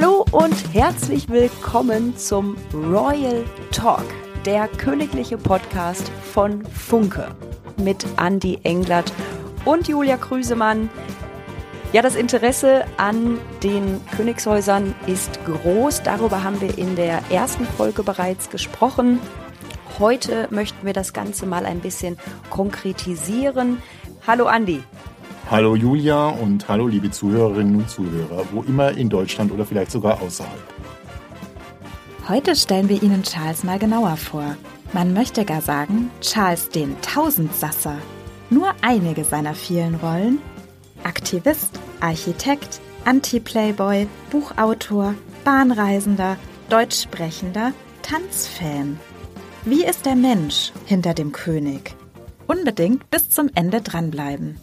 Hallo und herzlich willkommen zum Royal Talk, der königliche Podcast von Funke mit Andy Englert und Julia Krüsemann. Ja, das Interesse an den Königshäusern ist groß. Darüber haben wir in der ersten Folge bereits gesprochen. Heute möchten wir das Ganze mal ein bisschen konkretisieren. Hallo Andi. Hallo Julia und hallo liebe Zuhörerinnen und Zuhörer, wo immer in Deutschland oder vielleicht sogar außerhalb. Heute stellen wir Ihnen Charles mal genauer vor. Man möchte gar sagen, Charles den Tausendsasser. Nur einige seiner vielen Rollen. Aktivist, Architekt, Anti-Playboy, Buchautor, Bahnreisender, Deutschsprechender, Tanzfan. Wie ist der Mensch hinter dem König? Unbedingt bis zum Ende dranbleiben.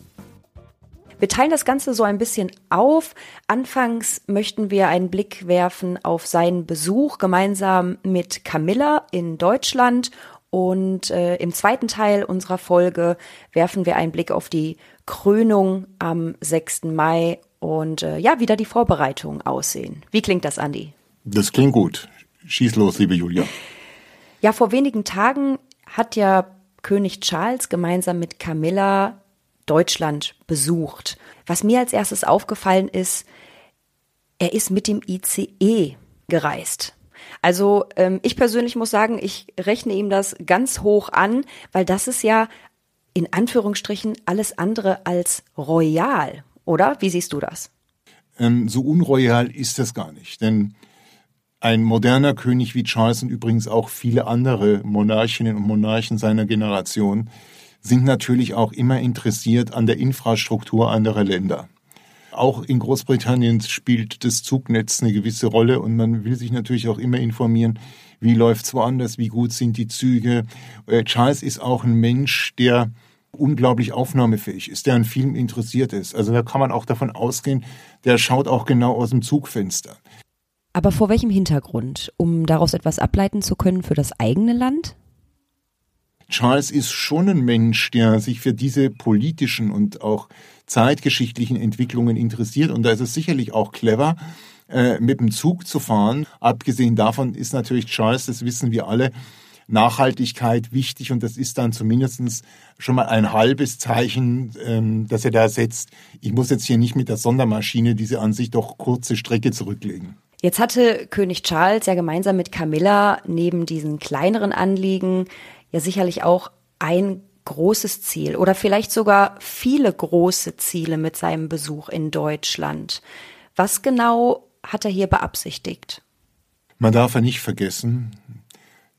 Wir teilen das Ganze so ein bisschen auf. Anfangs möchten wir einen Blick werfen auf seinen Besuch gemeinsam mit Camilla in Deutschland und äh, im zweiten Teil unserer Folge werfen wir einen Blick auf die Krönung am 6. Mai und äh, ja, wie da die Vorbereitungen aussehen. Wie klingt das, Andi? Das klingt gut. Schieß los, liebe Julia. Ja, vor wenigen Tagen hat ja König Charles gemeinsam mit Camilla Deutschland besucht. Was mir als erstes aufgefallen ist, er ist mit dem ICE gereist. Also ähm, ich persönlich muss sagen, ich rechne ihm das ganz hoch an, weil das ist ja in Anführungsstrichen alles andere als royal, oder? Wie siehst du das? Ähm, so unroyal ist das gar nicht, denn ein moderner König wie Charles und übrigens auch viele andere Monarchinnen und Monarchen seiner Generation sind natürlich auch immer interessiert an der Infrastruktur anderer Länder. Auch in Großbritannien spielt das Zugnetz eine gewisse Rolle und man will sich natürlich auch immer informieren, wie läuft's woanders, wie gut sind die Züge. Äh, Charles ist auch ein Mensch, der unglaublich aufnahmefähig ist, der an Film interessiert ist. Also da kann man auch davon ausgehen, der schaut auch genau aus dem Zugfenster. Aber vor welchem Hintergrund? Um daraus etwas ableiten zu können für das eigene Land? Charles ist schon ein Mensch, der sich für diese politischen und auch zeitgeschichtlichen Entwicklungen interessiert. Und da ist es sicherlich auch clever, äh, mit dem Zug zu fahren. Abgesehen davon ist natürlich Charles, das wissen wir alle, Nachhaltigkeit wichtig und das ist dann zumindest schon mal ein halbes Zeichen, ähm, dass er da setzt. Ich muss jetzt hier nicht mit der Sondermaschine diese an sich doch kurze Strecke zurücklegen. Jetzt hatte König Charles ja gemeinsam mit Camilla neben diesen kleineren Anliegen ja sicherlich auch ein großes Ziel oder vielleicht sogar viele große Ziele mit seinem Besuch in Deutschland. Was genau hat er hier beabsichtigt? Man darf ja nicht vergessen,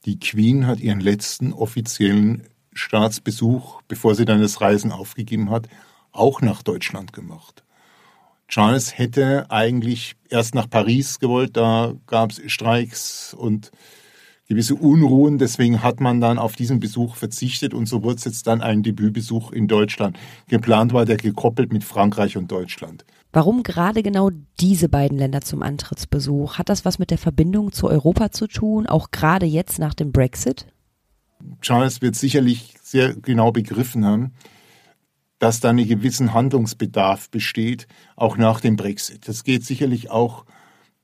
die Queen hat ihren letzten offiziellen Staatsbesuch, bevor sie dann das Reisen aufgegeben hat, auch nach Deutschland gemacht. Charles hätte eigentlich erst nach Paris gewollt, da gab es Streiks und gewisse Unruhen. Deswegen hat man dann auf diesen Besuch verzichtet und so wurde es jetzt dann ein Debütbesuch in Deutschland. Geplant war der gekoppelt mit Frankreich und Deutschland. Warum gerade genau diese beiden Länder zum Antrittsbesuch? Hat das was mit der Verbindung zu Europa zu tun, auch gerade jetzt nach dem Brexit? Charles wird sicherlich sehr genau begriffen haben, dass da einen gewissen Handlungsbedarf besteht, auch nach dem Brexit. Das geht sicherlich auch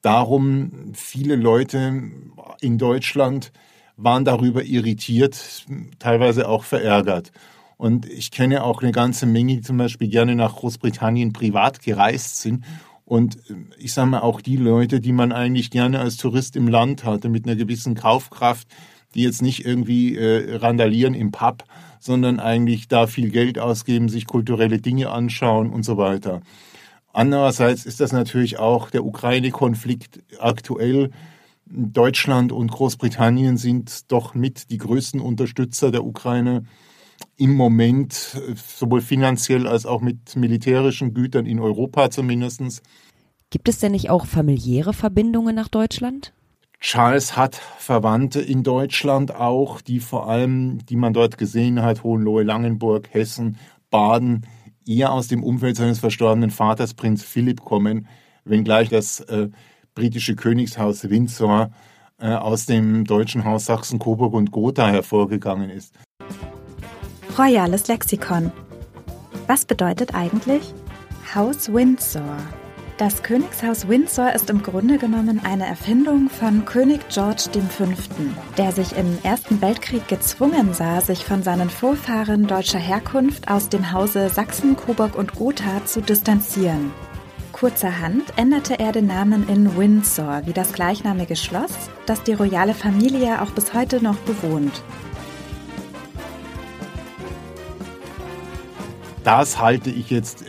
darum, viele Leute in Deutschland waren darüber irritiert, teilweise auch verärgert. Und ich kenne auch eine ganze Menge, die zum Beispiel gerne nach Großbritannien privat gereist sind. Und ich sage mal auch die Leute, die man eigentlich gerne als Tourist im Land hatte, mit einer gewissen Kaufkraft, die jetzt nicht irgendwie äh, randalieren im Pub, sondern eigentlich da viel Geld ausgeben, sich kulturelle Dinge anschauen und so weiter. Andererseits ist das natürlich auch der Ukraine-Konflikt aktuell. Deutschland und Großbritannien sind doch mit die größten Unterstützer der Ukraine im Moment, sowohl finanziell als auch mit militärischen Gütern in Europa zumindest. Gibt es denn nicht auch familiäre Verbindungen nach Deutschland? Charles hat Verwandte in Deutschland auch, die vor allem, die man dort gesehen hat, Hohenlohe, Langenburg, Hessen, Baden, eher aus dem Umfeld seines verstorbenen Vaters, Prinz Philipp, kommen, wenngleich das äh, britische Königshaus Windsor äh, aus dem deutschen Haus Sachsen, Coburg und Gotha hervorgegangen ist. Royales Lexikon. Was bedeutet eigentlich Haus Windsor? Das Königshaus Windsor ist im Grunde genommen eine Erfindung von König George V., der sich im Ersten Weltkrieg gezwungen sah, sich von seinen Vorfahren deutscher Herkunft aus dem Hause Sachsen, Coburg und Gotha zu distanzieren. Kurzerhand änderte er den Namen in Windsor, wie das gleichnamige Schloss, das die royale Familie auch bis heute noch bewohnt. Das halte ich jetzt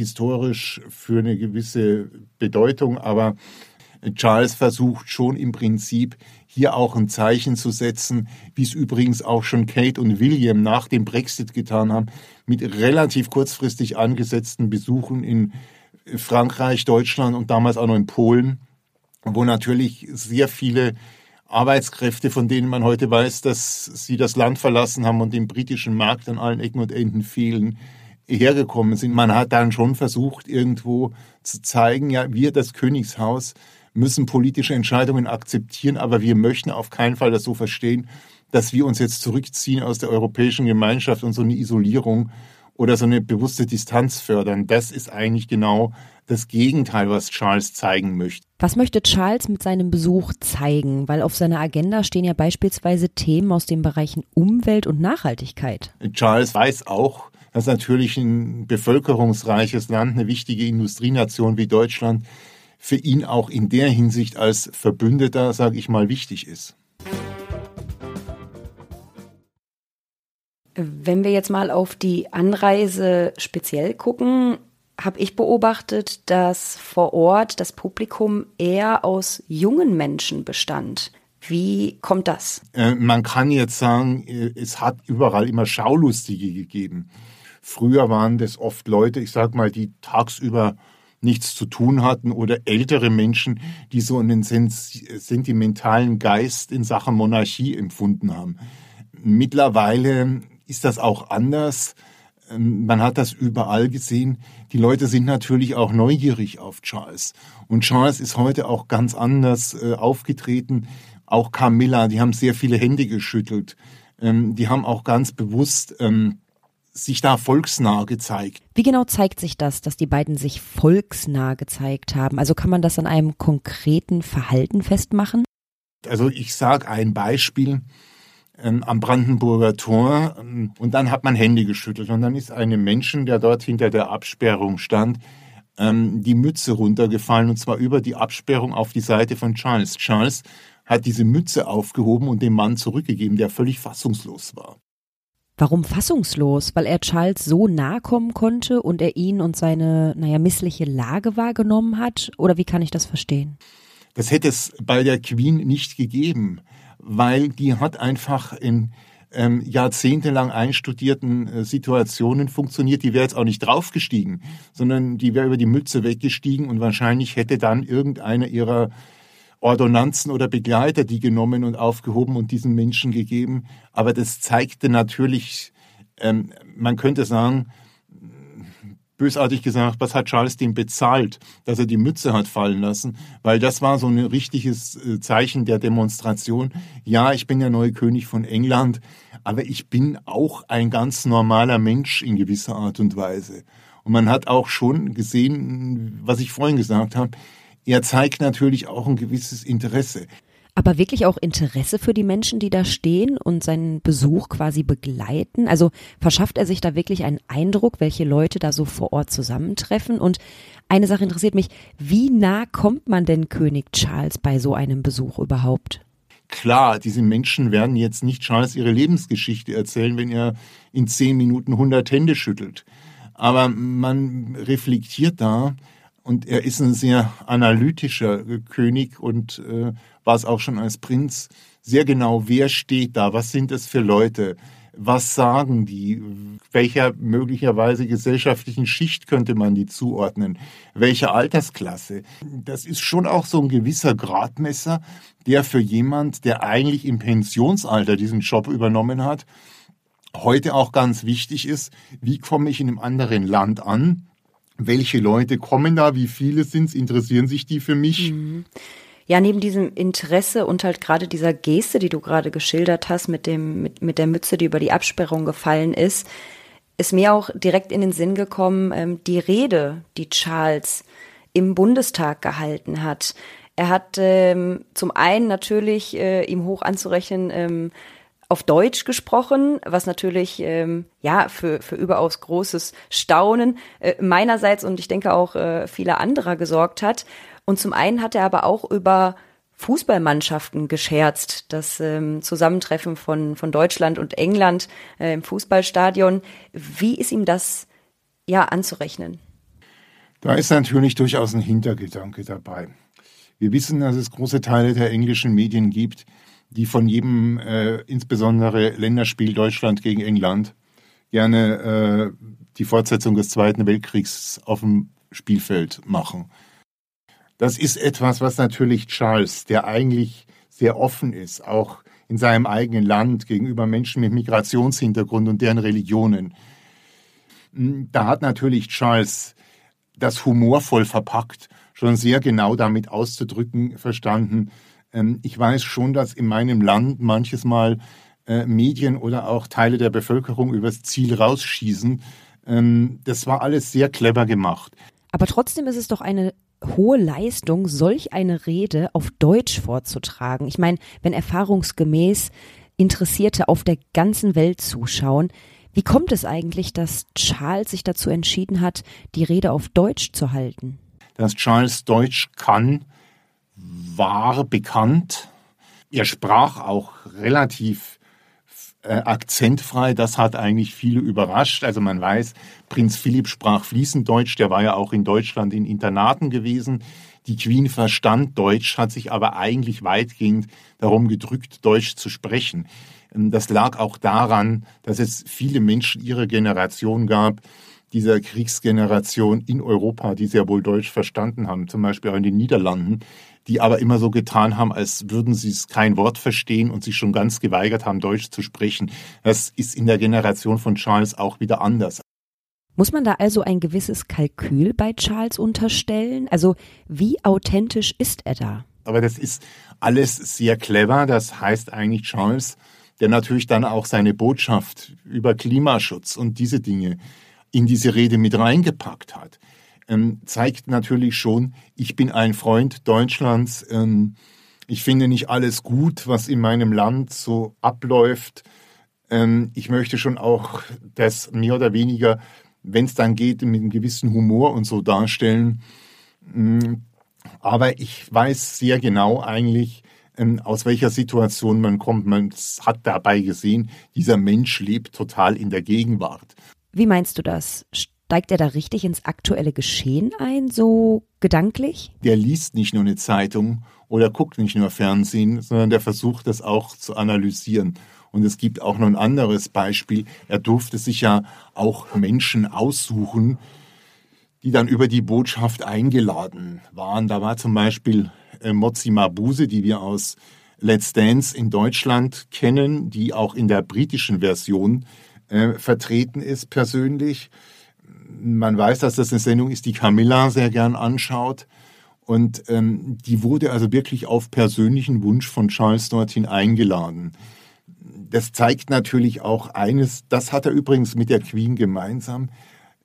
historisch für eine gewisse Bedeutung, aber Charles versucht schon im Prinzip hier auch ein Zeichen zu setzen, wie es übrigens auch schon Kate und William nach dem Brexit getan haben, mit relativ kurzfristig angesetzten Besuchen in Frankreich, Deutschland und damals auch noch in Polen, wo natürlich sehr viele Arbeitskräfte, von denen man heute weiß, dass sie das Land verlassen haben und dem britischen Markt an allen Ecken und Enden fehlen, hergekommen sind. Man hat dann schon versucht, irgendwo zu zeigen, ja, wir, das Königshaus, müssen politische Entscheidungen akzeptieren, aber wir möchten auf keinen Fall das so verstehen, dass wir uns jetzt zurückziehen aus der europäischen Gemeinschaft und so eine Isolierung oder so eine bewusste Distanz fördern. Das ist eigentlich genau das Gegenteil, was Charles zeigen möchte. Was möchte Charles mit seinem Besuch zeigen? Weil auf seiner Agenda stehen ja beispielsweise Themen aus den Bereichen Umwelt und Nachhaltigkeit. Charles weiß auch, dass natürlich ein bevölkerungsreiches Land, eine wichtige Industrienation wie Deutschland, für ihn auch in der Hinsicht als Verbündeter, sage ich mal, wichtig ist. Wenn wir jetzt mal auf die Anreise speziell gucken, habe ich beobachtet, dass vor Ort das Publikum eher aus jungen Menschen bestand. Wie kommt das? Äh, man kann jetzt sagen, äh, es hat überall immer Schaulustige gegeben. Früher waren das oft Leute, ich sag mal, die tagsüber nichts zu tun hatten oder ältere Menschen, die so einen sentimentalen Geist in Sachen Monarchie empfunden haben. Mittlerweile ist das auch anders. Ähm, man hat das überall gesehen. Die Leute sind natürlich auch neugierig auf Charles. Und Charles ist heute auch ganz anders äh, aufgetreten. Auch Camilla, die haben sehr viele Hände geschüttelt. Ähm, die haben auch ganz bewusst ähm, sich da volksnah gezeigt. Wie genau zeigt sich das, dass die beiden sich volksnah gezeigt haben? Also kann man das an einem konkreten Verhalten festmachen? Also ich sage ein Beispiel ähm, am Brandenburger Tor ähm, und dann hat man Hände geschüttelt und dann ist einem Menschen, der dort hinter der Absperrung stand, ähm, die Mütze runtergefallen und zwar über die Absperrung auf die Seite von Charles. Charles hat diese Mütze aufgehoben und dem Mann zurückgegeben, der völlig fassungslos war. Warum fassungslos? Weil er Charles so nahe kommen konnte und er ihn und seine, naja, missliche Lage wahrgenommen hat? Oder wie kann ich das verstehen? Das hätte es bei der Queen nicht gegeben, weil die hat einfach in ähm, jahrzehntelang einstudierten äh, Situationen funktioniert. Die wäre jetzt auch nicht draufgestiegen, sondern die wäre über die Mütze weggestiegen und wahrscheinlich hätte dann irgendeiner ihrer Ordonnanzen oder Begleiter die genommen und aufgehoben und diesen Menschen gegeben. Aber das zeigte natürlich, ähm, man könnte sagen, bösartig gesagt, was hat Charles dem bezahlt, dass er die Mütze hat fallen lassen? Weil das war so ein richtiges äh, Zeichen der Demonstration. Ja, ich bin der neue König von England, aber ich bin auch ein ganz normaler Mensch in gewisser Art und Weise. Und man hat auch schon gesehen, was ich vorhin gesagt habe, er zeigt natürlich auch ein gewisses Interesse. Aber wirklich auch Interesse für die Menschen, die da stehen und seinen Besuch quasi begleiten? Also verschafft er sich da wirklich einen Eindruck, welche Leute da so vor Ort zusammentreffen? Und eine Sache interessiert mich, wie nah kommt man denn König Charles bei so einem Besuch überhaupt? Klar, diese Menschen werden jetzt nicht Charles ihre Lebensgeschichte erzählen, wenn er in zehn Minuten 100 Hände schüttelt. Aber man reflektiert da, und er ist ein sehr analytischer König und äh, war es auch schon als Prinz sehr genau, wer steht da, was sind es für Leute, was sagen die, welcher möglicherweise gesellschaftlichen Schicht könnte man die zuordnen, welche Altersklasse. Das ist schon auch so ein gewisser Gradmesser, der für jemand, der eigentlich im Pensionsalter diesen Job übernommen hat, heute auch ganz wichtig ist. Wie komme ich in einem anderen Land an? Welche Leute kommen da, wie viele sind es, interessieren sich die für mich? Mhm. Ja, neben diesem Interesse und halt gerade dieser Geste, die du gerade geschildert hast, mit dem, mit, mit der Mütze, die über die Absperrung gefallen ist, ist mir auch direkt in den Sinn gekommen, ähm, die Rede, die Charles im Bundestag gehalten hat. Er hat ähm, zum einen natürlich äh, ihm hoch anzurechnen, ähm, auf Deutsch gesprochen, was natürlich ähm, ja für, für überaus großes Staunen äh, meinerseits und ich denke auch äh, vieler anderer gesorgt hat. Und zum einen hat er aber auch über Fußballmannschaften gescherzt. Das ähm, Zusammentreffen von, von Deutschland und England äh, im Fußballstadion. Wie ist ihm das ja anzurechnen? Da ist natürlich durchaus ein Hintergedanke dabei. Wir wissen, dass es große Teile der englischen Medien gibt, die von jedem, äh, insbesondere Länderspiel Deutschland gegen England, gerne äh, die Fortsetzung des Zweiten Weltkriegs auf dem Spielfeld machen. Das ist etwas, was natürlich Charles, der eigentlich sehr offen ist, auch in seinem eigenen Land gegenüber Menschen mit Migrationshintergrund und deren Religionen. Hm, da hat natürlich Charles das humorvoll verpackt, schon sehr genau damit auszudrücken verstanden. Ähm, ich weiß schon, dass in meinem Land manches Mal äh, Medien oder auch Teile der Bevölkerung übers Ziel rausschießen. Ähm, das war alles sehr clever gemacht. Aber trotzdem ist es doch eine hohe Leistung, solch eine Rede auf Deutsch vorzutragen. Ich meine, wenn erfahrungsgemäß Interessierte auf der ganzen Welt zuschauen, wie kommt es eigentlich, dass Charles sich dazu entschieden hat, die Rede auf Deutsch zu halten? Dass Charles Deutsch kann, war bekannt. Er sprach auch relativ äh, akzentfrei. Das hat eigentlich viele überrascht. Also man weiß, Prinz Philipp sprach fließend Deutsch. Der war ja auch in Deutschland in Internaten gewesen. Die Queen verstand Deutsch, hat sich aber eigentlich weitgehend darum gedrückt, Deutsch zu sprechen. Ähm, das lag auch daran, dass es viele Menschen ihrer Generation gab, dieser Kriegsgeneration in Europa, die sehr wohl Deutsch verstanden haben, zum Beispiel auch in den Niederlanden, die aber immer so getan haben, als würden sie es kein Wort verstehen und sich schon ganz geweigert haben, Deutsch zu sprechen. Das ist in der Generation von Charles auch wieder anders. Muss man da also ein gewisses Kalkül bei Charles unterstellen? Also wie authentisch ist er da? Aber das ist alles sehr clever. Das heißt eigentlich Charles, der natürlich dann auch seine Botschaft über Klimaschutz und diese Dinge in diese Rede mit reingepackt hat ähm, zeigt natürlich schon, ich bin ein Freund Deutschlands. Ähm, ich finde nicht alles gut, was in meinem Land so abläuft. Ähm, ich möchte schon auch das mehr oder weniger, wenn es dann geht, mit einem gewissen Humor und so darstellen. Ähm, aber ich weiß sehr genau eigentlich, ähm, aus welcher Situation man kommt. Man hat dabei gesehen, dieser Mensch lebt total in der Gegenwart. Wie meinst du das? Steigt er da richtig ins aktuelle Geschehen ein, so gedanklich? Der liest nicht nur eine Zeitung oder guckt nicht nur Fernsehen, sondern der versucht das auch zu analysieren. Und es gibt auch noch ein anderes Beispiel. Er durfte sich ja auch Menschen aussuchen, die dann über die Botschaft eingeladen waren. Da war zum Beispiel äh, Mozi Mabuse, die wir aus Let's Dance in Deutschland kennen, die auch in der britischen Version äh, vertreten ist persönlich man weiß, dass das eine Sendung ist, die Camilla sehr gern anschaut. Und ähm, die wurde also wirklich auf persönlichen Wunsch von Charles dorthin eingeladen. Das zeigt natürlich auch eines, das hat er übrigens mit der Queen gemeinsam.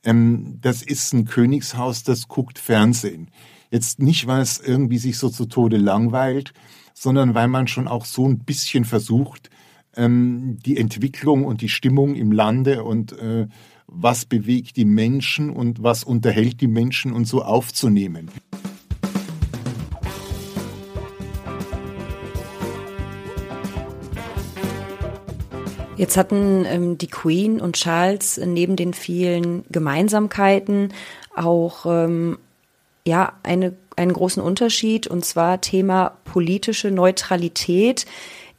Ähm, das ist ein Königshaus, das guckt Fernsehen. Jetzt nicht, weil es irgendwie sich so zu Tode langweilt, sondern weil man schon auch so ein bisschen versucht, ähm, die Entwicklung und die Stimmung im Lande und äh, was bewegt die Menschen und was unterhält die Menschen und so aufzunehmen. Jetzt hatten ähm, die Queen und Charles neben den vielen Gemeinsamkeiten auch ähm, ja eine, einen großen Unterschied und zwar Thema politische Neutralität.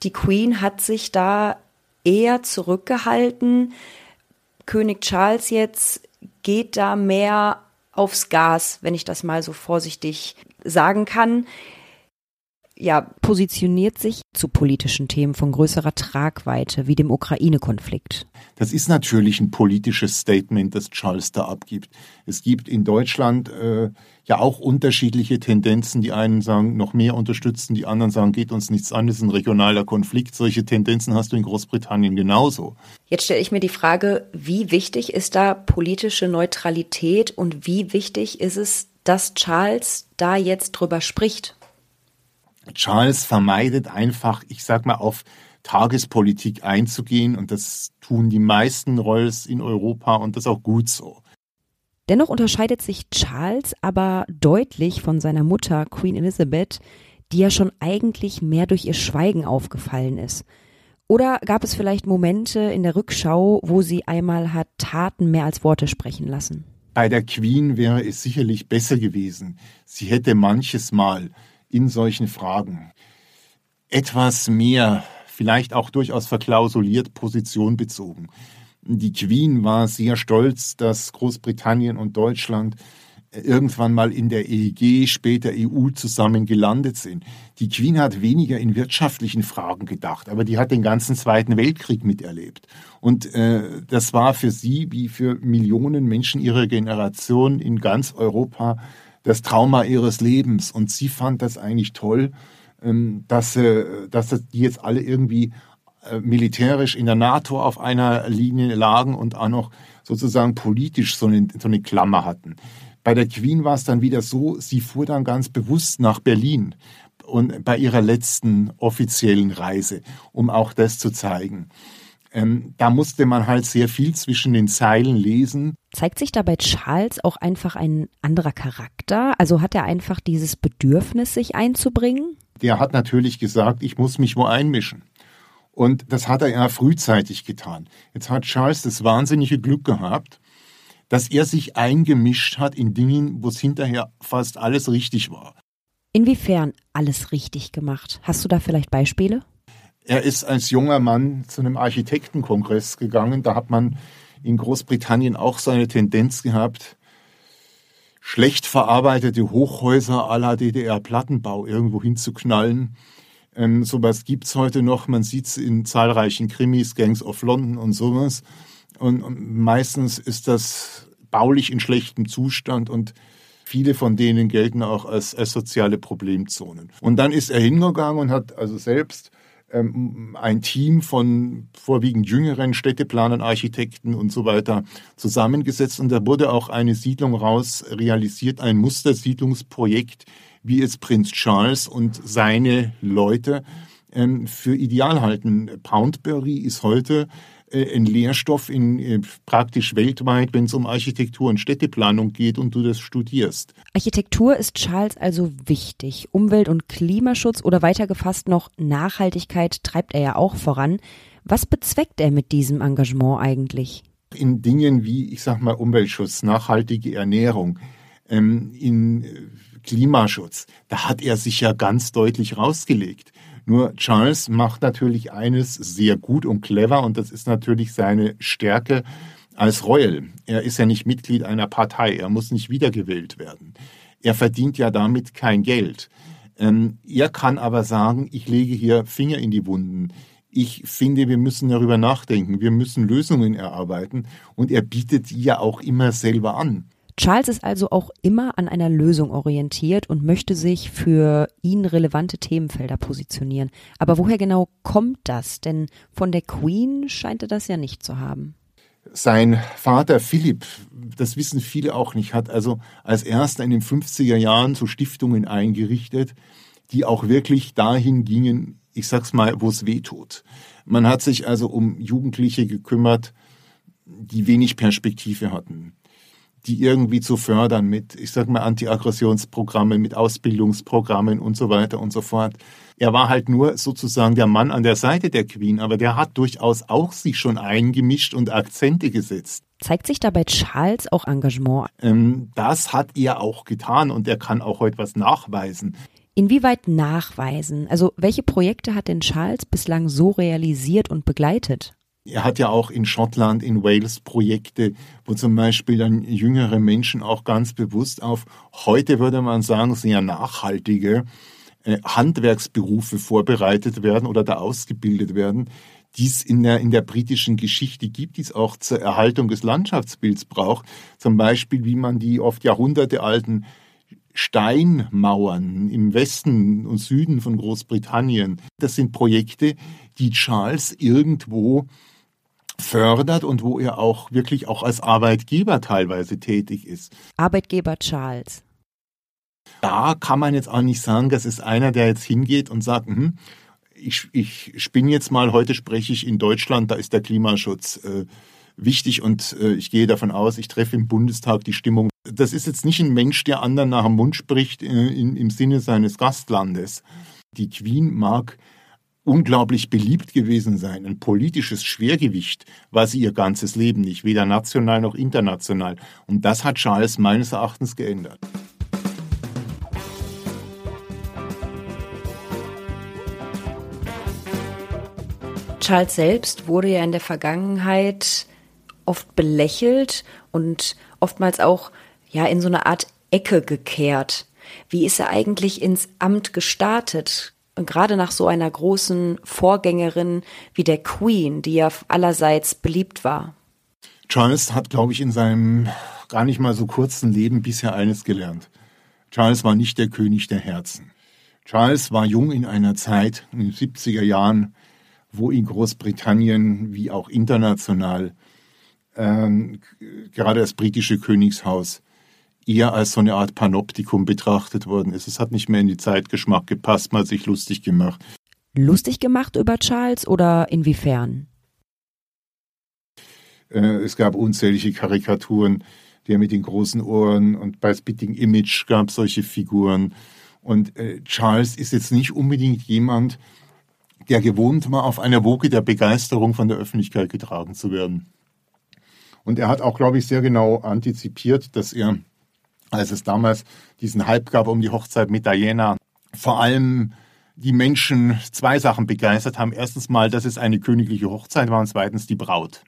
Die Queen hat sich da eher zurückgehalten, König Charles jetzt geht da mehr aufs Gas, wenn ich das mal so vorsichtig sagen kann. Ja, positioniert sich zu politischen Themen von größerer Tragweite wie dem Ukraine-Konflikt. Das ist natürlich ein politisches Statement, das Charles da abgibt. Es gibt in Deutschland äh, ja auch unterschiedliche Tendenzen. Die einen sagen, noch mehr unterstützen, die anderen sagen, geht uns nichts an, das ist ein regionaler Konflikt. Solche Tendenzen hast du in Großbritannien genauso. Jetzt stelle ich mir die Frage, wie wichtig ist da politische Neutralität und wie wichtig ist es, dass Charles da jetzt drüber spricht? Charles vermeidet einfach, ich sag mal, auf Tagespolitik einzugehen und das tun die meisten Royals in Europa und das auch gut so. Dennoch unterscheidet sich Charles aber deutlich von seiner Mutter Queen Elizabeth, die ja schon eigentlich mehr durch ihr Schweigen aufgefallen ist. Oder gab es vielleicht Momente in der Rückschau, wo sie einmal hat Taten mehr als Worte sprechen lassen? Bei der Queen wäre es sicherlich besser gewesen. Sie hätte manches Mal in solchen Fragen etwas mehr, vielleicht auch durchaus verklausuliert, Position bezogen. Die Queen war sehr stolz, dass Großbritannien und Deutschland irgendwann mal in der EEG, später EU zusammen gelandet sind. Die Queen hat weniger in wirtschaftlichen Fragen gedacht, aber die hat den ganzen Zweiten Weltkrieg miterlebt. Und äh, das war für sie wie für Millionen Menschen ihrer Generation in ganz Europa das Trauma ihres Lebens. Und sie fand das eigentlich toll, ähm, dass, äh, dass die jetzt alle irgendwie äh, militärisch in der NATO auf einer Linie lagen und auch noch sozusagen politisch so eine, so eine Klammer hatten. Bei der Queen war es dann wieder so, sie fuhr dann ganz bewusst nach Berlin und bei ihrer letzten offiziellen Reise, um auch das zu zeigen. Ähm, da musste man halt sehr viel zwischen den Zeilen lesen. Zeigt sich da bei Charles auch einfach ein anderer Charakter? Also hat er einfach dieses Bedürfnis, sich einzubringen? Der hat natürlich gesagt, ich muss mich wo einmischen. Und das hat er ja frühzeitig getan. Jetzt hat Charles das wahnsinnige Glück gehabt, dass er sich eingemischt hat in Dingen, wo es hinterher fast alles richtig war. Inwiefern alles richtig gemacht? Hast du da vielleicht Beispiele? Er ist als junger Mann zu einem Architektenkongress gegangen. Da hat man in Großbritannien auch so eine Tendenz gehabt, schlecht verarbeitete Hochhäuser la DDR-Plattenbau irgendwo hinzuknallen. Ähm, sowas es heute noch. Man sieht es in zahlreichen Krimis, Gangs of London und sowas. Und, und meistens ist das baulich in schlechtem Zustand und viele von denen gelten auch als, als soziale Problemzonen. Und dann ist er hingegangen und hat also selbst ein Team von vorwiegend jüngeren Städteplanern, Architekten und so weiter zusammengesetzt. Und da wurde auch eine Siedlung raus realisiert, ein Mustersiedlungsprojekt, wie es Prinz Charles und seine Leute ähm, für ideal halten. Poundbury ist heute ein Lehrstoff in äh, praktisch weltweit, wenn es um Architektur und Städteplanung geht und du das studierst. Architektur ist Charles also wichtig. Umwelt- und Klimaschutz oder weiter gefasst noch Nachhaltigkeit treibt er ja auch voran. Was bezweckt er mit diesem Engagement eigentlich? In Dingen wie, ich sag mal, Umweltschutz, nachhaltige Ernährung, ähm, in äh, Klimaschutz, da hat er sich ja ganz deutlich rausgelegt. Nur Charles macht natürlich eines sehr gut und clever und das ist natürlich seine Stärke als Royal. Er ist ja nicht Mitglied einer Partei, er muss nicht wiedergewählt werden. Er verdient ja damit kein Geld. Ähm, er kann aber sagen, ich lege hier Finger in die Wunden. Ich finde, wir müssen darüber nachdenken, wir müssen Lösungen erarbeiten und er bietet die ja auch immer selber an. Charles ist also auch immer an einer Lösung orientiert und möchte sich für ihn relevante Themenfelder positionieren. Aber woher genau kommt das? Denn von der Queen scheint er das ja nicht zu haben. Sein Vater Philipp, das wissen viele auch nicht, hat also als erster in den 50er Jahren so Stiftungen eingerichtet, die auch wirklich dahin gingen, ich sag's mal, wo es weh tut. Man hat sich also um Jugendliche gekümmert, die wenig Perspektive hatten die irgendwie zu fördern mit, ich sag mal, Antiaggressionsprogrammen, mit Ausbildungsprogrammen und so weiter und so fort. Er war halt nur sozusagen der Mann an der Seite der Queen, aber der hat durchaus auch sich schon eingemischt und Akzente gesetzt. Zeigt sich dabei Charles auch Engagement? Ähm, das hat er auch getan und er kann auch heute was nachweisen. Inwieweit nachweisen? Also welche Projekte hat denn Charles bislang so realisiert und begleitet? Er hat ja auch in Schottland, in Wales Projekte, wo zum Beispiel dann jüngere Menschen auch ganz bewusst auf heute würde man sagen sehr nachhaltige äh, Handwerksberufe vorbereitet werden oder da ausgebildet werden, die es in der, in der britischen Geschichte gibt, die es auch zur Erhaltung des Landschaftsbilds braucht. Zum Beispiel, wie man die oft jahrhundertealten Steinmauern im Westen und Süden von Großbritannien. Das sind Projekte, die Charles irgendwo fördert und wo er auch wirklich auch als Arbeitgeber teilweise tätig ist. Arbeitgeber Charles. Da kann man jetzt auch nicht sagen, das ist einer, der jetzt hingeht und sagt, hm, ich, ich spinne jetzt mal, heute spreche ich in Deutschland, da ist der Klimaschutz äh, wichtig und äh, ich gehe davon aus, ich treffe im Bundestag die Stimmung. Das ist jetzt nicht ein Mensch, der anderen nach dem Mund spricht äh, in, im Sinne seines Gastlandes. Die Queen mag unglaublich beliebt gewesen sein. Ein politisches Schwergewicht war sie ihr ganzes Leben nicht, weder national noch international. Und das hat Charles meines Erachtens geändert. Charles selbst wurde ja in der Vergangenheit oft belächelt und oftmals auch ja in so eine Art Ecke gekehrt. Wie ist er eigentlich ins Amt gestartet? Gerade nach so einer großen Vorgängerin wie der Queen, die ja allerseits beliebt war. Charles hat, glaube ich, in seinem gar nicht mal so kurzen Leben bisher eines gelernt. Charles war nicht der König der Herzen. Charles war jung in einer Zeit, in den 70er Jahren, wo in Großbritannien wie auch international ähm, gerade das britische Königshaus eher als so eine Art Panoptikum betrachtet worden ist. Es hat nicht mehr in die Zeitgeschmack gepasst, man hat sich lustig gemacht. Lustig gemacht über Charles oder inwiefern? Äh, es gab unzählige Karikaturen, der mit den großen Ohren und bei Spitting Image gab es solche Figuren. Und äh, Charles ist jetzt nicht unbedingt jemand, der gewohnt war, auf einer Woge der Begeisterung von der Öffentlichkeit getragen zu werden. Und er hat auch, glaube ich, sehr genau antizipiert, dass er als es damals diesen Hype gab um die Hochzeit mit Diana, vor allem die Menschen zwei Sachen begeistert haben. Erstens mal, dass es eine königliche Hochzeit war und zweitens die Braut.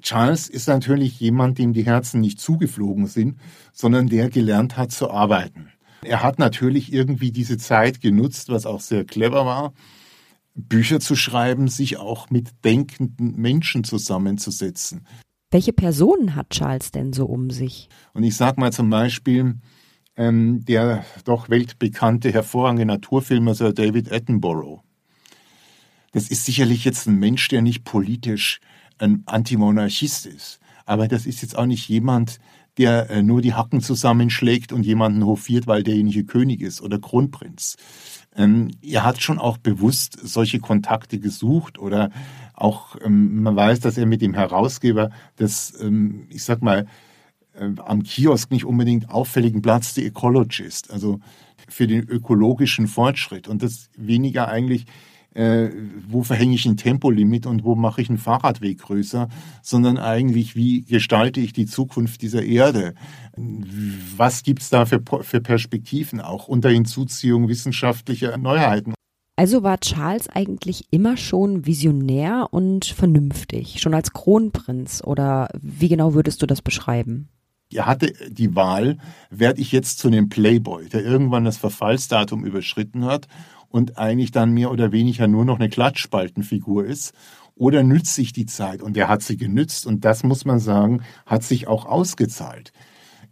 Charles ist natürlich jemand, dem die Herzen nicht zugeflogen sind, sondern der gelernt hat zu arbeiten. Er hat natürlich irgendwie diese Zeit genutzt, was auch sehr clever war, Bücher zu schreiben, sich auch mit denkenden Menschen zusammenzusetzen. Welche Personen hat Charles denn so um sich? Und ich sage mal zum Beispiel, ähm, der doch weltbekannte, hervorragende Naturfilmer Sir David Attenborough. Das ist sicherlich jetzt ein Mensch, der nicht politisch ein Antimonarchist ist. Aber das ist jetzt auch nicht jemand, der äh, nur die Hacken zusammenschlägt und jemanden hofiert, weil derjenige König ist oder Kronprinz. Ähm, er hat schon auch bewusst solche Kontakte gesucht oder auch, ähm, man weiß, dass er mit dem Herausgeber des, ähm, ich sag mal, äh, am Kiosk nicht unbedingt auffälligen Platz, The Ecologist, also für den ökologischen Fortschritt und das weniger eigentlich äh, wo verhänge ich ein Tempolimit und wo mache ich einen Fahrradweg größer, sondern eigentlich, wie gestalte ich die Zukunft dieser Erde? Was gibt es da für, für Perspektiven auch unter Hinzuziehung wissenschaftlicher Neuheiten? Also war Charles eigentlich immer schon visionär und vernünftig, schon als Kronprinz oder wie genau würdest du das beschreiben? Er hatte die Wahl, werde ich jetzt zu einem Playboy, der irgendwann das Verfallsdatum überschritten hat und eigentlich dann mehr oder weniger nur noch eine Klatschspaltenfigur ist? Oder nützt sich die Zeit? Und er hat sie genützt und das muss man sagen, hat sich auch ausgezahlt.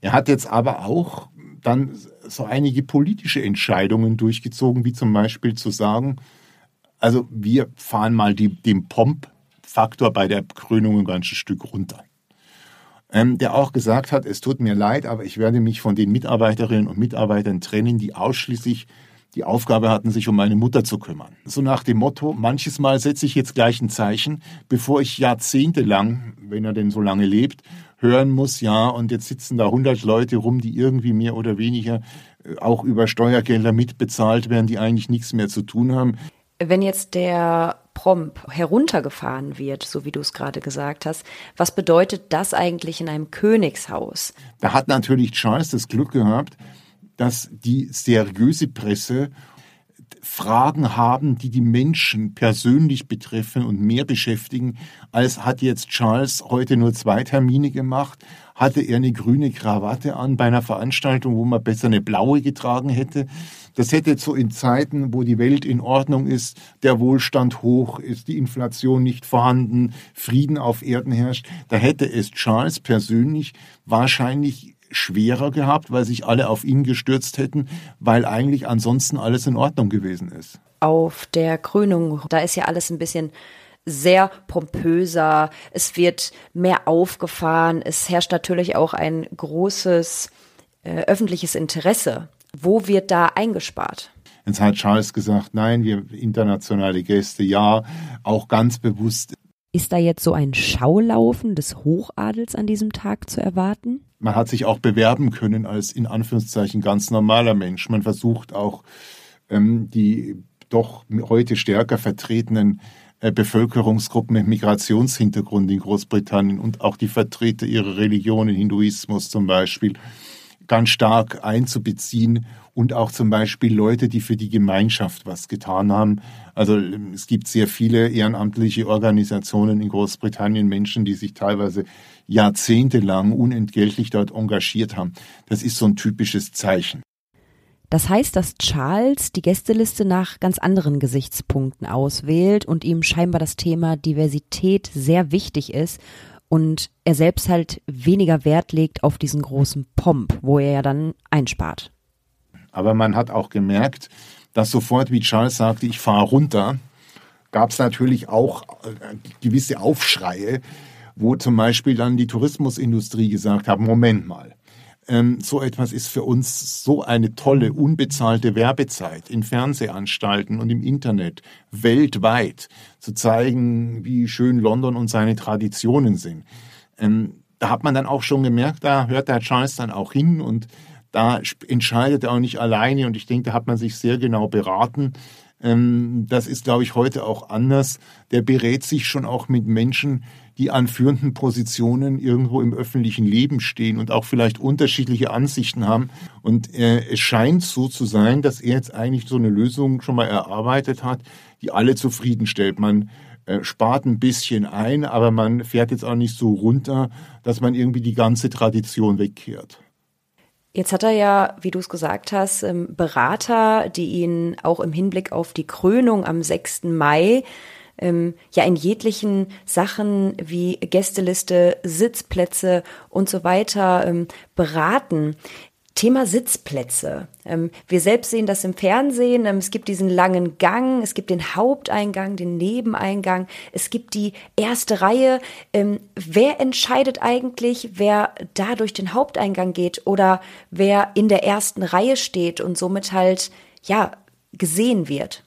Er hat jetzt aber auch dann so einige politische Entscheidungen durchgezogen, wie zum Beispiel zu sagen, also wir fahren mal die, den Pomp-Faktor bei der Krönung ein ganzes Stück runter. Ähm, der auch gesagt hat, es tut mir leid, aber ich werde mich von den Mitarbeiterinnen und Mitarbeitern trennen, die ausschließlich die Aufgabe hatten, sich um meine Mutter zu kümmern. So nach dem Motto, manches Mal setze ich jetzt gleich ein Zeichen, bevor ich jahrzehntelang, wenn er denn so lange lebt, hören muss, ja, und jetzt sitzen da 100 Leute rum, die irgendwie mehr oder weniger äh, auch über Steuergelder mitbezahlt werden, die eigentlich nichts mehr zu tun haben. Wenn jetzt der Prompt heruntergefahren wird, so wie du es gerade gesagt hast, was bedeutet das eigentlich in einem Königshaus? Da hat natürlich Charles das Glück gehabt, dass die seriöse Presse Fragen haben, die die Menschen persönlich betreffen und mehr beschäftigen, als hat jetzt Charles heute nur zwei Termine gemacht, hatte er eine grüne Krawatte an bei einer Veranstaltung, wo man besser eine blaue getragen hätte. Das hätte so in Zeiten, wo die Welt in Ordnung ist, der Wohlstand hoch ist, die Inflation nicht vorhanden, Frieden auf Erden herrscht, da hätte es Charles persönlich wahrscheinlich schwerer gehabt, weil sich alle auf ihn gestürzt hätten, weil eigentlich ansonsten alles in Ordnung gewesen ist. Auf der Krönung, da ist ja alles ein bisschen sehr pompöser, es wird mehr aufgefahren, es herrscht natürlich auch ein großes äh, öffentliches Interesse Wo wird da eingespart? Jetzt hat Charles gesagt, nein, wir internationale Gäste, ja, auch ganz bewusst. Ist da jetzt so ein Schaulaufen des Hochadels an diesem Tag zu erwarten? Man hat sich auch bewerben können als in Anführungszeichen ganz normaler Mensch. Man versucht auch ähm, die doch heute stärker vertretenen äh, Bevölkerungsgruppen mit Migrationshintergrund in Großbritannien und auch die Vertreter ihrer Religionen, Hinduismus zum Beispiel, ganz stark einzubeziehen und auch zum Beispiel Leute, die für die Gemeinschaft was getan haben. Also es gibt sehr viele ehrenamtliche Organisationen in Großbritannien, Menschen, die sich teilweise jahrzehntelang unentgeltlich dort engagiert haben. Das ist so ein typisches Zeichen. Das heißt, dass Charles die Gästeliste nach ganz anderen Gesichtspunkten auswählt und ihm scheinbar das Thema Diversität sehr wichtig ist und er selbst halt weniger Wert legt auf diesen großen Pomp, wo er ja dann einspart. Aber man hat auch gemerkt, dass sofort, wie Charles sagte, ich fahre runter, gab es natürlich auch äh, gewisse Aufschreie, wo zum Beispiel dann die Tourismusindustrie gesagt hat, Moment mal, ähm, so etwas ist für uns so eine tolle, unbezahlte Werbezeit in Fernsehanstalten und im Internet weltweit zu zeigen, wie schön London und seine Traditionen sind. Ähm, da hat man dann auch schon gemerkt, da hört der Charles dann auch hin und da entscheidet er auch nicht alleine und ich denke, da hat man sich sehr genau beraten. Ähm, das ist, glaube ich, heute auch anders. Der berät sich schon auch mit Menschen, die an führenden Positionen irgendwo im öffentlichen Leben stehen und auch vielleicht unterschiedliche Ansichten haben. Und äh, es scheint so zu sein, dass er jetzt eigentlich so eine Lösung schon mal erarbeitet hat, die alle zufriedenstellt. Man äh, spart ein bisschen ein, aber man fährt jetzt auch nicht so runter, dass man irgendwie die ganze Tradition wegkehrt. Jetzt hat er ja, wie du es gesagt hast, ähm, Berater, die ihn auch im Hinblick auf die Krönung am 6. Mai ähm, ja in jeglichen Sachen wie Gästeliste, Sitzplätze und so weiter ähm, beraten. Thema Sitzplätze. Ähm, wir selbst sehen das im Fernsehen. Ähm, es gibt diesen langen Gang, es gibt den Haupteingang, den Nebeneingang, es gibt die erste Reihe. Ähm, wer entscheidet eigentlich, wer da durch den Haupteingang geht oder wer in der ersten Reihe steht und somit halt, ja, gesehen wird?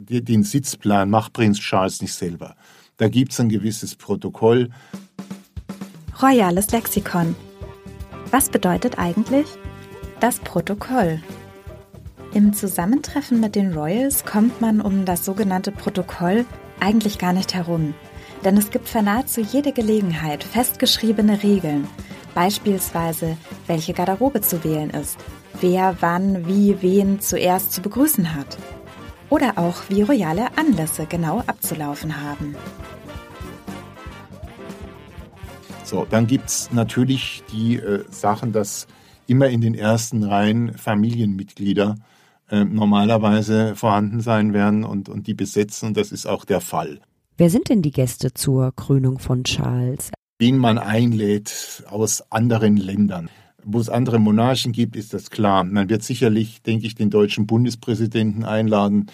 Den Sitzplan macht Prinz Charles nicht selber. Da gibt es ein gewisses Protokoll. Royales Lexikon. Was bedeutet eigentlich das Protokoll? Im Zusammentreffen mit den Royals kommt man um das sogenannte Protokoll eigentlich gar nicht herum. Denn es gibt für nahezu jede Gelegenheit festgeschriebene Regeln. Beispielsweise, welche Garderobe zu wählen ist, wer wann wie wen zuerst zu begrüßen hat oder auch wie royale Anlässe genau abzulaufen haben. So, dann gibt es natürlich die äh, Sachen, dass immer in den ersten Reihen Familienmitglieder äh, normalerweise vorhanden sein werden und, und die besetzen. Und das ist auch der Fall. Wer sind denn die Gäste zur Krönung von Charles? Wen man einlädt aus anderen Ländern. Wo es andere Monarchen gibt, ist das klar. Man wird sicherlich, denke ich, den deutschen Bundespräsidenten einladen.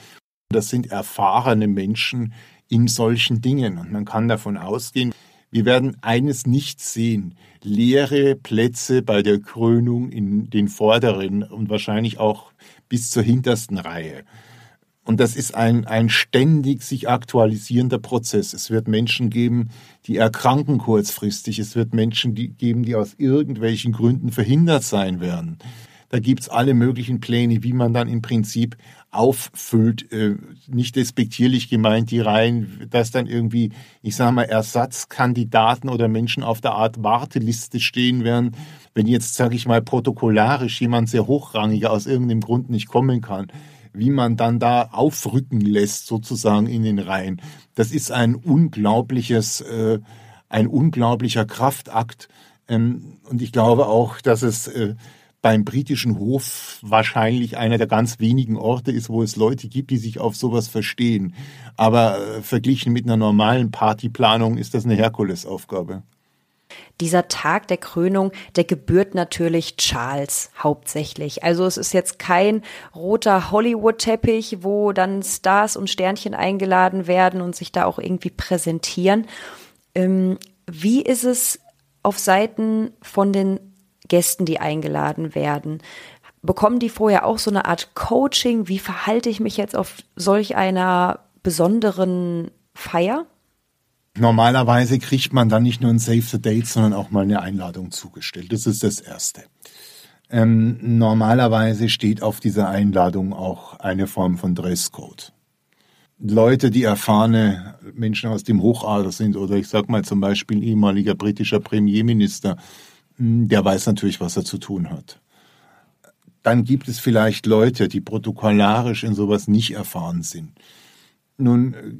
Das sind erfahrene Menschen in solchen Dingen. Und man kann davon ausgehen, wir werden eines nicht sehen. Leere Plätze bei der Krönung in den vorderen und wahrscheinlich auch bis zur hintersten Reihe. Und das ist ein, ein ständig sich aktualisierender Prozess. Es wird Menschen geben, die erkranken kurzfristig. Es wird Menschen geben, die aus irgendwelchen Gründen verhindert sein werden. Da gibt's alle möglichen Pläne, wie man dann im Prinzip auffüllt, äh, nicht despektierlich gemeint, die Reihen, dass dann irgendwie, ich sage mal, Ersatzkandidaten oder Menschen auf der Art Warteliste stehen werden. Wenn jetzt, sage ich mal, protokollarisch jemand sehr hochrangiger aus irgendeinem Grund nicht kommen kann, wie man dann da aufrücken lässt, sozusagen in den Reihen. Das ist ein unglaubliches, äh, ein unglaublicher Kraftakt. Ähm, und ich glaube auch, dass es äh, beim britischen Hof wahrscheinlich einer der ganz wenigen Orte ist, wo es Leute gibt, die sich auf sowas verstehen. Aber äh, verglichen mit einer normalen Partyplanung ist das eine Herkulesaufgabe. Dieser Tag der Krönung, der gebührt natürlich Charles hauptsächlich. Also es ist jetzt kein roter Hollywood-Teppich, wo dann Stars und Sternchen eingeladen werden und sich da auch irgendwie präsentieren. Ähm, wie ist es auf Seiten von den Gästen, die eingeladen werden? bekommen die vorher auch so eine Art Coaching? Wie verhalte ich mich jetzt auf solch einer besonderen Feier? Normalerweise kriegt man dann nicht nur ein Save the Date, sondern auch mal eine Einladung zugestellt. Das ist das Erste. Ähm, normalerweise steht auf dieser Einladung auch eine Form von Dresscode. Leute, die erfahrene Menschen aus dem Hochalter sind oder ich sag mal zum Beispiel ehemaliger britischer Premierminister, der weiß natürlich, was er zu tun hat. Dann gibt es vielleicht Leute, die protokollarisch in sowas nicht erfahren sind. Nun äh,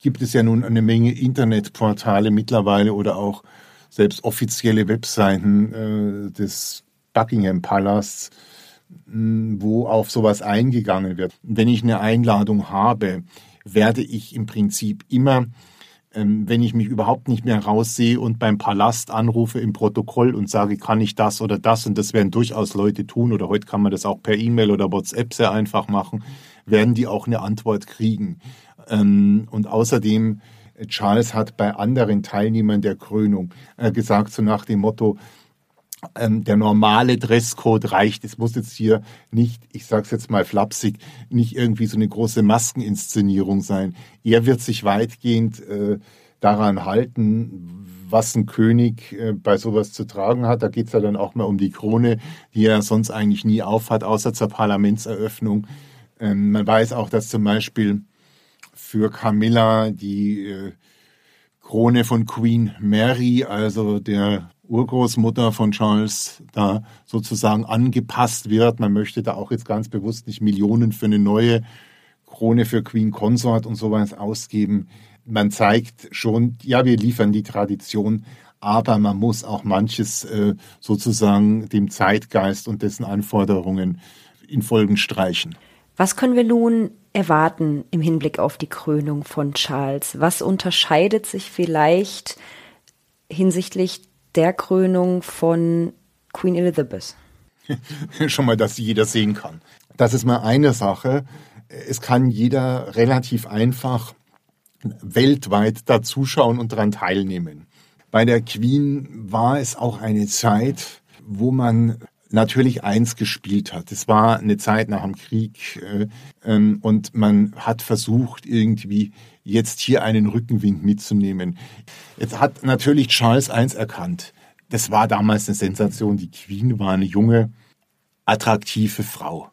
gibt es ja nun eine Menge Internetportale mittlerweile oder auch selbst offizielle Webseiten äh, des Buckingham Palasts, wo auf sowas eingegangen wird. Wenn ich eine Einladung habe, werde ich im Prinzip immer, ähm, wenn ich mich überhaupt nicht mehr raussehe und beim Palast anrufe im Protokoll und sage, kann ich das oder das, und das werden durchaus Leute tun, oder heute kann man das auch per E-Mail oder WhatsApp sehr einfach machen, werden die auch eine Antwort kriegen. Ähm, und außerdem, Charles hat bei anderen Teilnehmern der Krönung äh, gesagt, so nach dem Motto, ähm, der normale Dresscode reicht. Es muss jetzt hier nicht, ich sage es jetzt mal flapsig, nicht irgendwie so eine große Maskeninszenierung sein. Er wird sich weitgehend äh, daran halten, was ein König äh, bei sowas zu tragen hat. Da geht es ja dann auch mal um die Krone, die er sonst eigentlich nie aufhat, außer zur Parlamentseröffnung. Ähm, man weiß auch, dass zum Beispiel für Camilla die äh, Krone von Queen Mary, also der Urgroßmutter von Charles da sozusagen angepasst wird. Man möchte da auch jetzt ganz bewusst nicht Millionen für eine neue Krone für Queen Consort und sowas ausgeben. Man zeigt schon, ja, wir liefern die Tradition, aber man muss auch manches äh, sozusagen dem Zeitgeist und dessen Anforderungen in Folgen streichen. Was können wir nun erwarten im Hinblick auf die Krönung von Charles? Was unterscheidet sich vielleicht hinsichtlich der Krönung von Queen Elizabeth. Schon mal, dass jeder sehen kann. Das ist mal eine Sache. Es kann jeder relativ einfach weltweit da zuschauen und daran teilnehmen. Bei der Queen war es auch eine Zeit, wo man natürlich eins gespielt hat. Es war eine Zeit nach dem Krieg äh, ähm, und man hat versucht, irgendwie jetzt hier einen Rückenwind mitzunehmen. Jetzt hat natürlich Charles eins erkannt. Das war damals eine Sensation. Die Queen war eine junge, attraktive Frau.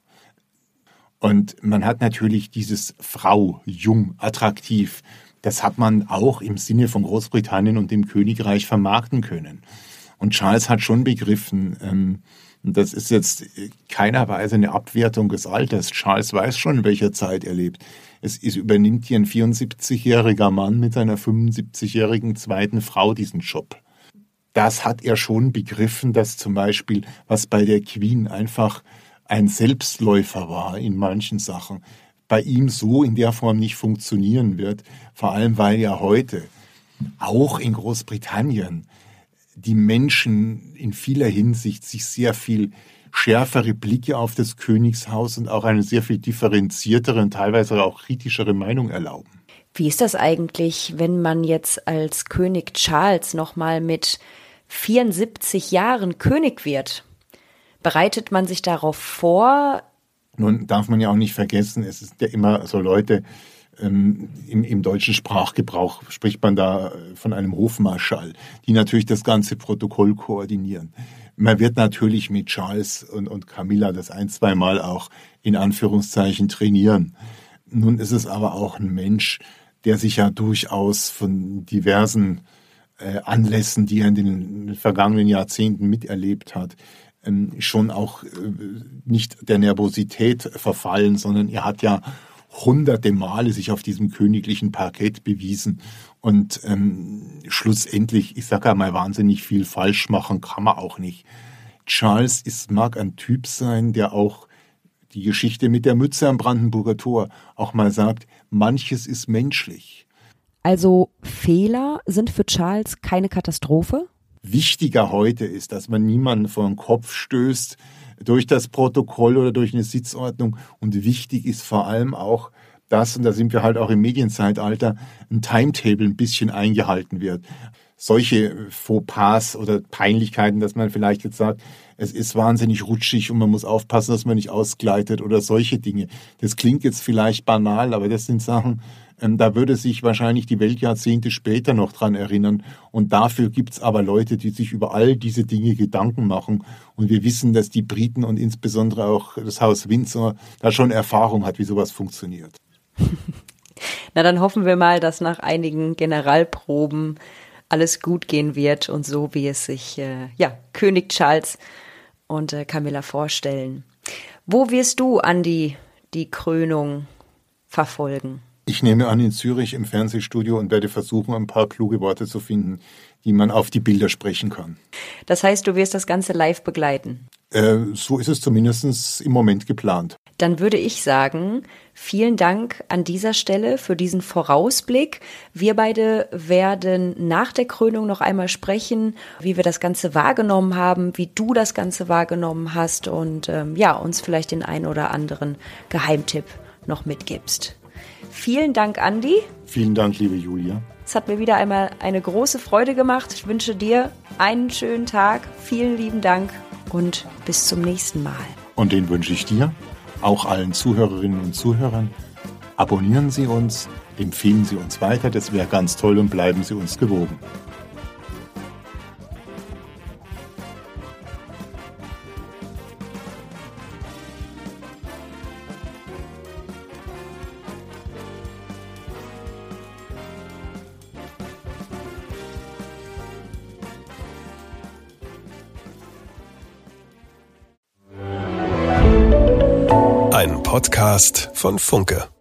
Und man hat natürlich dieses Frau, jung, attraktiv, das hat man auch im Sinne von Großbritannien und dem Königreich vermarkten können. Und Charles hat schon begriffen, ähm, das ist jetzt keiner Weise eine Abwertung des Alters. Charles weiß schon, in welcher Zeit er lebt. Es ist, übernimmt hier ein 74-jähriger Mann mit einer 75-jährigen zweiten Frau diesen Job. Das hat er schon begriffen, dass zum Beispiel, was bei der Queen einfach ein Selbstläufer war in manchen Sachen, bei ihm so in der Form nicht funktionieren wird. Vor allem, weil ja heute auch in Großbritannien die Menschen in vieler Hinsicht sich sehr viel schärfere Blicke auf das Königshaus und auch eine sehr viel differenziertere und teilweise auch kritischere Meinung erlauben. Wie ist das eigentlich, wenn man jetzt als König Charles nochmal mit 74 Jahren König wird? Bereitet man sich darauf vor? Nun darf man ja auch nicht vergessen, es ist ja immer so Leute, ähm, im, im, deutschen Sprachgebrauch spricht man da von einem Hofmarschall, die natürlich das ganze Protokoll koordinieren. Man wird natürlich mit Charles und, und Camilla das ein, zwei Mal auch in Anführungszeichen trainieren. Nun ist es aber auch ein Mensch, der sich ja durchaus von diversen äh, Anlässen, die er in den vergangenen Jahrzehnten miterlebt hat, ähm, schon auch äh, nicht der Nervosität verfallen, sondern er hat ja hunderte Male sich auf diesem königlichen Parkett bewiesen und ähm, schlussendlich, ich sage mal, wahnsinnig viel falsch machen kann man auch nicht. Charles ist, mag ein Typ sein, der auch die Geschichte mit der Mütze am Brandenburger Tor auch mal sagt, manches ist menschlich. Also Fehler sind für Charles keine Katastrophe? Wichtiger heute ist, dass man niemanden vor den Kopf stößt, durch das Protokoll oder durch eine Sitzordnung. Und wichtig ist vor allem auch, dass, und da sind wir halt auch im Medienzeitalter, ein Timetable ein bisschen eingehalten wird. solche Fauxpas oder Peinlichkeiten, dass man vielleicht jetzt sagt, es ist wahnsinnig rutschig und man muss aufpassen, dass man nicht ausgleitet oder solche Dinge. Das klingt jetzt vielleicht banal, aber das sind Sachen, ähm, da würde sich wahrscheinlich die Welt Jahrzehnte später noch dran erinnern. Und dafür gibt's aber Leute, die sich über all diese Dinge Gedanken machen. Und wir wissen, dass die Briten und insbesondere auch das Haus Windsor da schon Erfahrung hat, wie sowas funktioniert. Na, dann hoffen wir mal, dass nach einigen Generalproben alles gut gehen wird und so, wie es sich äh, ja, König Charles und äh, Camilla vorstellen. Wo wirst du, Andi, die Krönung verfolgen? Ich nehme an in Zürich im Fernsehstudio und werde versuchen, ein paar kluge Worte zu finden, die man auf die Bilder sprechen kann. Das heißt, du wirst das Ganze live begleiten? Äh, so ist es zumindest im Moment geplant. Dann würde ich sagen, vielen Dank an dieser Stelle für diesen Vorausblick. Wir beide werden nach der Krönung noch einmal sprechen, wie wir das Ganze wahrgenommen haben, wie du das Ganze wahrgenommen hast und ähm, ja, uns vielleicht den ein oder anderen Geheimtipp noch mitgibst. Vielen Dank, Andi. Vielen Dank, liebe Julia. Es hat mir wieder einmal eine große Freude gemacht. Ich wünsche dir einen schönen Tag. Vielen lieben Dank und bis zum nächsten Mal. Und den wünsche ich dir, auch allen Zuhörerinnen und Zuhörern. Abonnieren Sie uns, empfehlen Sie uns weiter, das wäre ganz toll und bleiben Sie uns gewogen. Podcast von Funke.